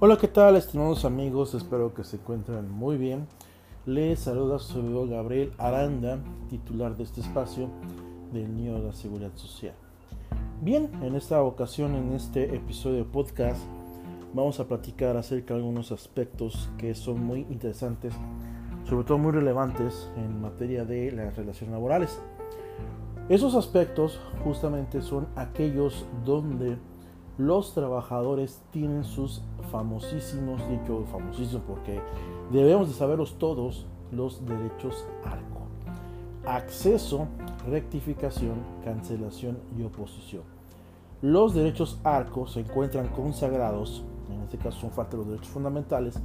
Hola, ¿qué tal, estimados amigos? Espero que se encuentren muy bien. Les saluda su servidor Gabriel Aranda, titular de este espacio del Nido de la Seguridad Social. Bien, en esta ocasión, en este episodio de podcast, vamos a platicar acerca de algunos aspectos que son muy interesantes, sobre todo muy relevantes en materia de las relaciones laborales. Esos aspectos justamente son aquellos donde los trabajadores tienen sus famosísimos, dicho famosísimos porque debemos de saberlos todos, los derechos ARCO. Acceso, rectificación, cancelación y oposición. Los derechos ARCO se encuentran consagrados, en este caso son parte de los derechos fundamentales,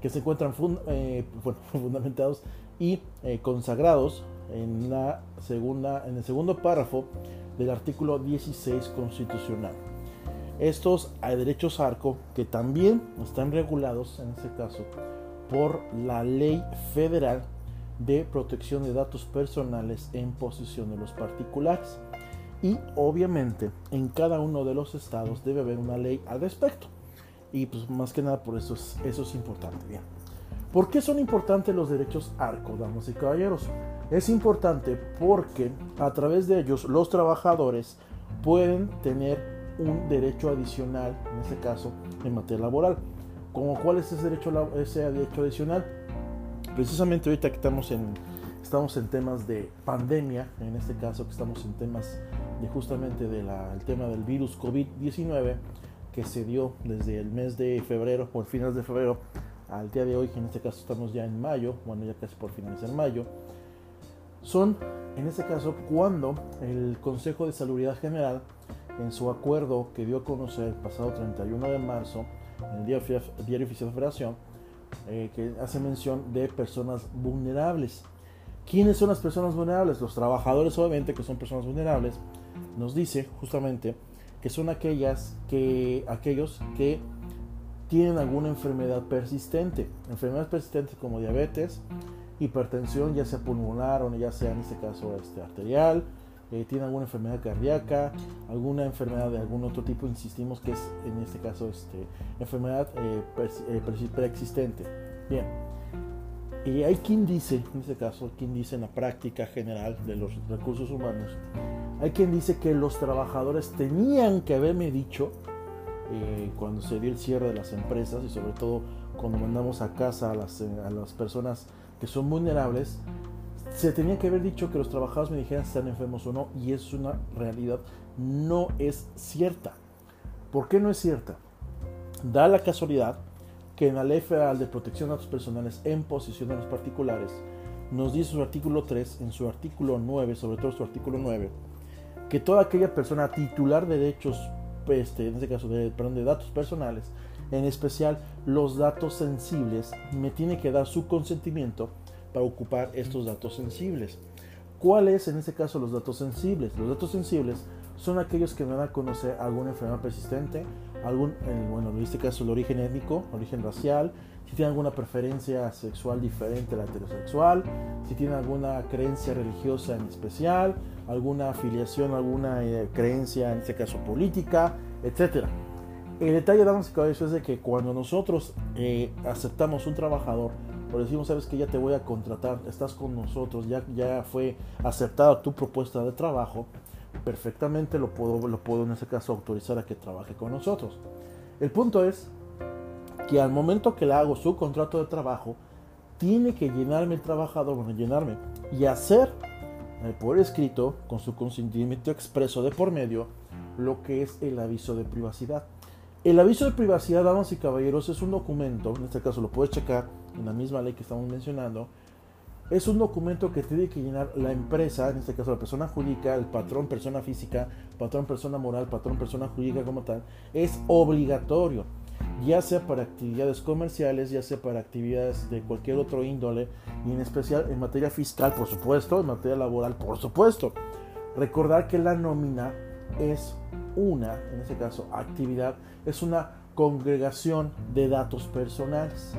que se encuentran eh, fundamentados y eh, consagrados en, la segunda, en el segundo párrafo del artículo 16 constitucional. Estos derechos ARCO que también están regulados, en este caso, por la Ley Federal de Protección de Datos Personales en posición de los particulares. Y obviamente en cada uno de los estados debe haber una ley al respecto. Y pues más que nada por eso es, eso es importante. Bien. ¿Por qué son importantes los derechos ARCO, damas y caballeros? Es importante porque a través de ellos los trabajadores pueden tener un derecho adicional, en este caso, en materia laboral. Como cuál es ese derecho, ese derecho adicional? Precisamente ahorita que estamos en, estamos en temas de pandemia, en este caso que estamos en temas de justamente del tema del virus COVID-19 que se dio desde el mes de febrero, por finales de febrero, al día de hoy, que en este caso estamos ya en mayo, bueno, ya casi por finalizar mayo, son, en este caso, cuando el Consejo de Salubridad General en su acuerdo que dio a conocer el pasado 31 de marzo en el Diario, Oficial de Federación, eh, que hace mención de personas vulnerables. ¿Quiénes son las personas vulnerables? Los trabajadores, obviamente, que son personas vulnerables, nos dice justamente que son aquellas que, aquellos que tienen alguna enfermedad persistente. Enfermedades persistentes como diabetes, hipertensión, ya sea pulmonar o ya sea en este caso este, arterial, eh, tiene alguna enfermedad cardíaca, alguna enfermedad de algún otro tipo, insistimos que es en este caso este, enfermedad eh, eh, preexistente. Bien, y hay quien dice, en este caso, quien dice en la práctica general de los recursos humanos, hay quien dice que los trabajadores tenían que haberme dicho, cuando se dio el cierre de las empresas y sobre todo cuando mandamos a casa a las, a las personas que son vulnerables, se tenía que haber dicho que los trabajadores me dijeran si están enfermos o no, y es una realidad, no es cierta. ¿Por qué no es cierta? Da la casualidad que en la Ley Federal de Protección de Datos Personales en posición de los particulares, nos dice su artículo 3, en su artículo 9, sobre todo su artículo 9, que toda aquella persona titular de derechos, este, en este caso de, perdón, de datos personales, en especial los datos sensibles, me tiene que dar su consentimiento para ocupar estos datos sensibles. ¿Cuáles en este caso los datos sensibles? Los datos sensibles son aquellos que me van a conocer alguna enfermedad persistente, algún, bueno, en este caso el origen étnico, origen racial, si tiene alguna preferencia sexual diferente a la heterosexual, si tiene alguna creencia religiosa en especial, alguna afiliación, alguna eh, creencia, en este caso política, etc. El detalle, damas y caballeros, es de que cuando nosotros eh, aceptamos un trabajador por decimos, sabes que ya te voy a contratar, estás con nosotros, ya, ya fue aceptada tu propuesta de trabajo, perfectamente lo puedo, lo puedo en ese caso autorizar a que trabaje con nosotros. El punto es que al momento que le hago su contrato de trabajo, tiene que llenarme el trabajador, bueno, llenarme y hacer eh, por escrito, con su consentimiento expreso de por medio, lo que es el aviso de privacidad. El aviso de privacidad, damas y caballeros, es un documento, en este caso lo puedes checar en la misma ley que estamos mencionando, es un documento que tiene que llenar la empresa, en este caso la persona jurídica, el patrón persona física, patrón persona moral, patrón persona jurídica como tal, es obligatorio, ya sea para actividades comerciales, ya sea para actividades de cualquier otro índole, y en especial en materia fiscal, por supuesto, en materia laboral, por supuesto. Recordar que la nómina es una, en este caso, actividad, es una congregación de datos personales.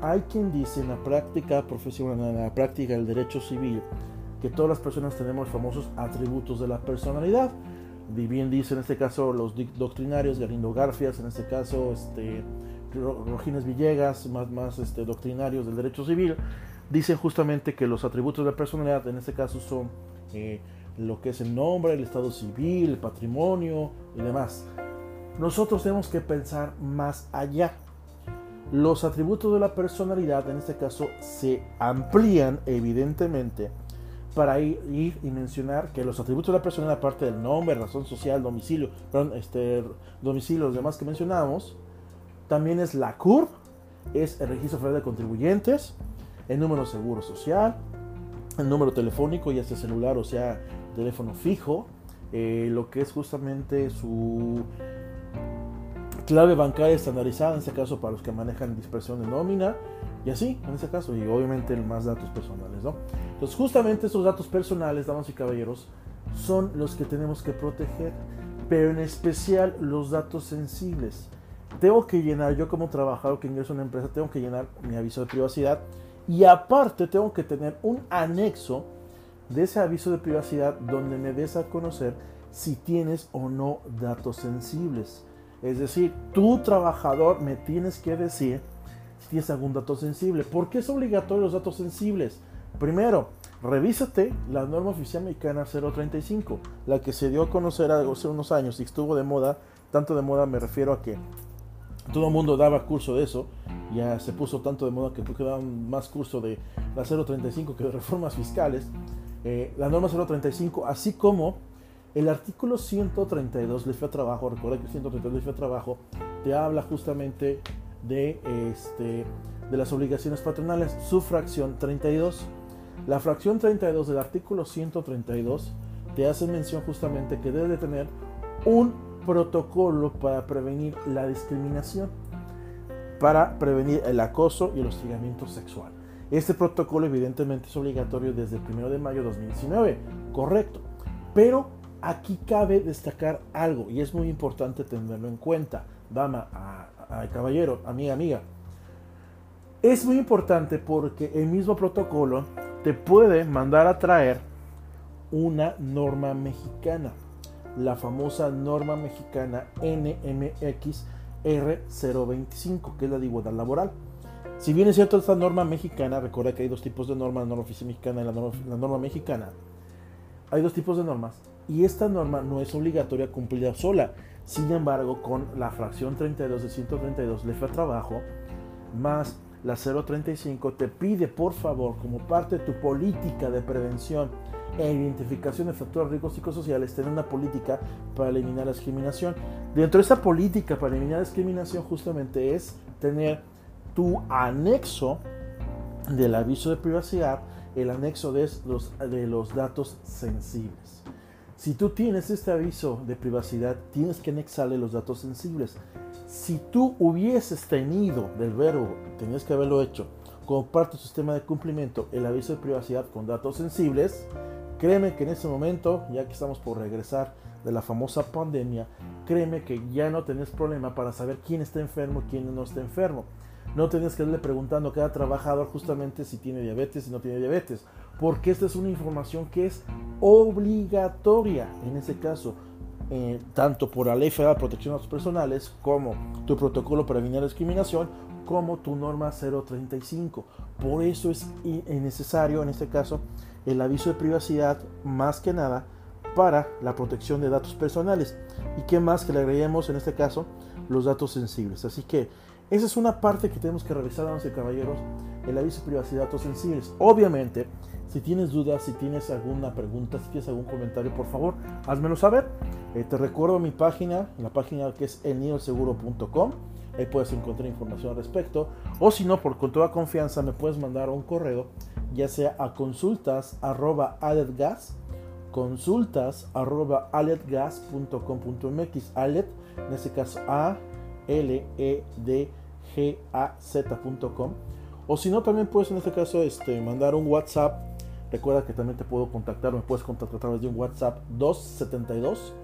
Hay quien dice en la práctica profesional, en la práctica del derecho civil, que todas las personas tenemos famosos atributos de la personalidad. Bien dice en este caso los doctrinarios, Galindo Garfias, en este caso este, Rogines Villegas, más, más este, doctrinarios del derecho civil, dicen justamente que los atributos de la personalidad en este caso son eh, lo que es el nombre, el estado civil, el patrimonio y demás. Nosotros tenemos que pensar más allá. Los atributos de la personalidad en este caso se amplían evidentemente para ir, y mencionar que los atributos de la personalidad, aparte del nombre, razón social, domicilio, perdón, este, domicilio, los demás que mencionamos, también es la CURP, es el registro federal de contribuyentes, el número de seguro social, el número telefónico, ya sea celular o sea teléfono fijo, eh, lo que es justamente su clave bancaria estandarizada, en este caso para los que manejan dispersión de nómina, y así, en este caso, y obviamente más datos personales, ¿no? Entonces, justamente estos datos personales, damas y caballeros, son los que tenemos que proteger, pero en especial los datos sensibles. Tengo que llenar, yo como trabajador que ingreso a una empresa, tengo que llenar mi aviso de privacidad y aparte tengo que tener un anexo de ese aviso de privacidad donde me des a conocer si tienes o no datos sensibles. Es decir, tú trabajador me tienes que decir si tienes algún dato sensible. ¿Por qué es obligatorio los datos sensibles? Primero, revísate la norma oficial mexicana 035, la que se dio a conocer hace unos años y estuvo de moda. Tanto de moda me refiero a que todo el mundo daba curso de eso. Ya se puso tanto de moda que creo que más curso de la 035 que de reformas fiscales. Eh, la norma 035, así como el artículo 132 de FEA Trabajo, recuerda que el 132 de FEA Trabajo te habla justamente de, este, de las obligaciones patronales, su fracción 32. La fracción 32 del artículo 132 te hace mención justamente que debe de tener un protocolo para prevenir la discriminación, para prevenir el acoso y el hostigamiento sexual. Este protocolo evidentemente es obligatorio desde el 1 de mayo de 2019, correcto. Pero aquí cabe destacar algo y es muy importante tenerlo en cuenta, dama, a, caballero, amiga, amiga. Es muy importante porque el mismo protocolo te puede mandar a traer una norma mexicana, la famosa norma mexicana NMX R025, que es la de igualdad laboral. Si bien es cierto esta norma mexicana, recuerda que hay dos tipos de normas, la norma mexicana y la norma, mexicana. Hay dos tipos de normas y esta norma no es obligatoria cumplida sola. Sin embargo, con la fracción 32 de 132 letra trabajo más la 035 te pide por favor como parte de tu política de prevención e identificación de factores riesgos psicosociales tener una política para eliminar la discriminación. Dentro de esa política para eliminar la discriminación justamente es tener tu anexo del aviso de privacidad, el anexo de los, de los datos sensibles. Si tú tienes este aviso de privacidad, tienes que anexarle los datos sensibles. Si tú hubieses tenido del verbo, tenías que haberlo hecho, como parte del sistema de cumplimiento, el aviso de privacidad con datos sensibles, créeme que en ese momento, ya que estamos por regresar de la famosa pandemia, créeme que ya no tenés problema para saber quién está enfermo y quién no está enfermo. No tienes que irle preguntando a cada trabajador justamente si tiene diabetes, si no tiene diabetes, porque esta es una información que es obligatoria en ese caso, eh, tanto por la Ley Federal de Protección de Datos Personales como tu protocolo para evitar discriminación, como tu norma 035. Por eso es necesario en este caso el aviso de privacidad más que nada para la protección de datos personales. ¿Y qué más que le agreguemos en este caso? Los datos sensibles. Así que esa es una parte que tenemos que revisar, damas y caballeros, el aviso de privacidad de datos sensibles. Obviamente, si tienes dudas, si tienes alguna pregunta, si tienes algún comentario, por favor, házmelo saber. Eh, te recuerdo mi página, la página que es elnioseguro.com. Ahí puedes encontrar información al respecto. O si no, por con toda confianza, me puedes mandar un correo, ya sea a consultas arroba aletgas, consultas arroba aletgas.com.mx. Alet, en este caso A, L, E, D, gaz.com. O si no, también puedes en este caso este, mandar un WhatsApp. Recuerda que también te puedo contactar, me puedes contactar a través de un WhatsApp 272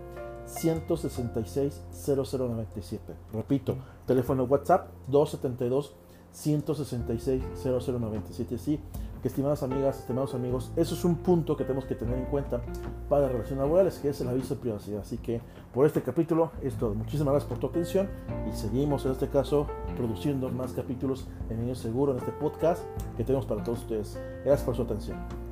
166 0097. Repito, teléfono WhatsApp 272 166 0097. Sí, que estimadas amigas, estimados amigos, eso es un punto que tenemos que tener en cuenta para las relaciones laborales, que es el aviso de privacidad. Así que por este capítulo es todo. Muchísimas gracias por tu atención y seguimos en este caso produciendo más capítulos en Niño Seguro, en este podcast que tenemos para todos ustedes. Gracias por su atención.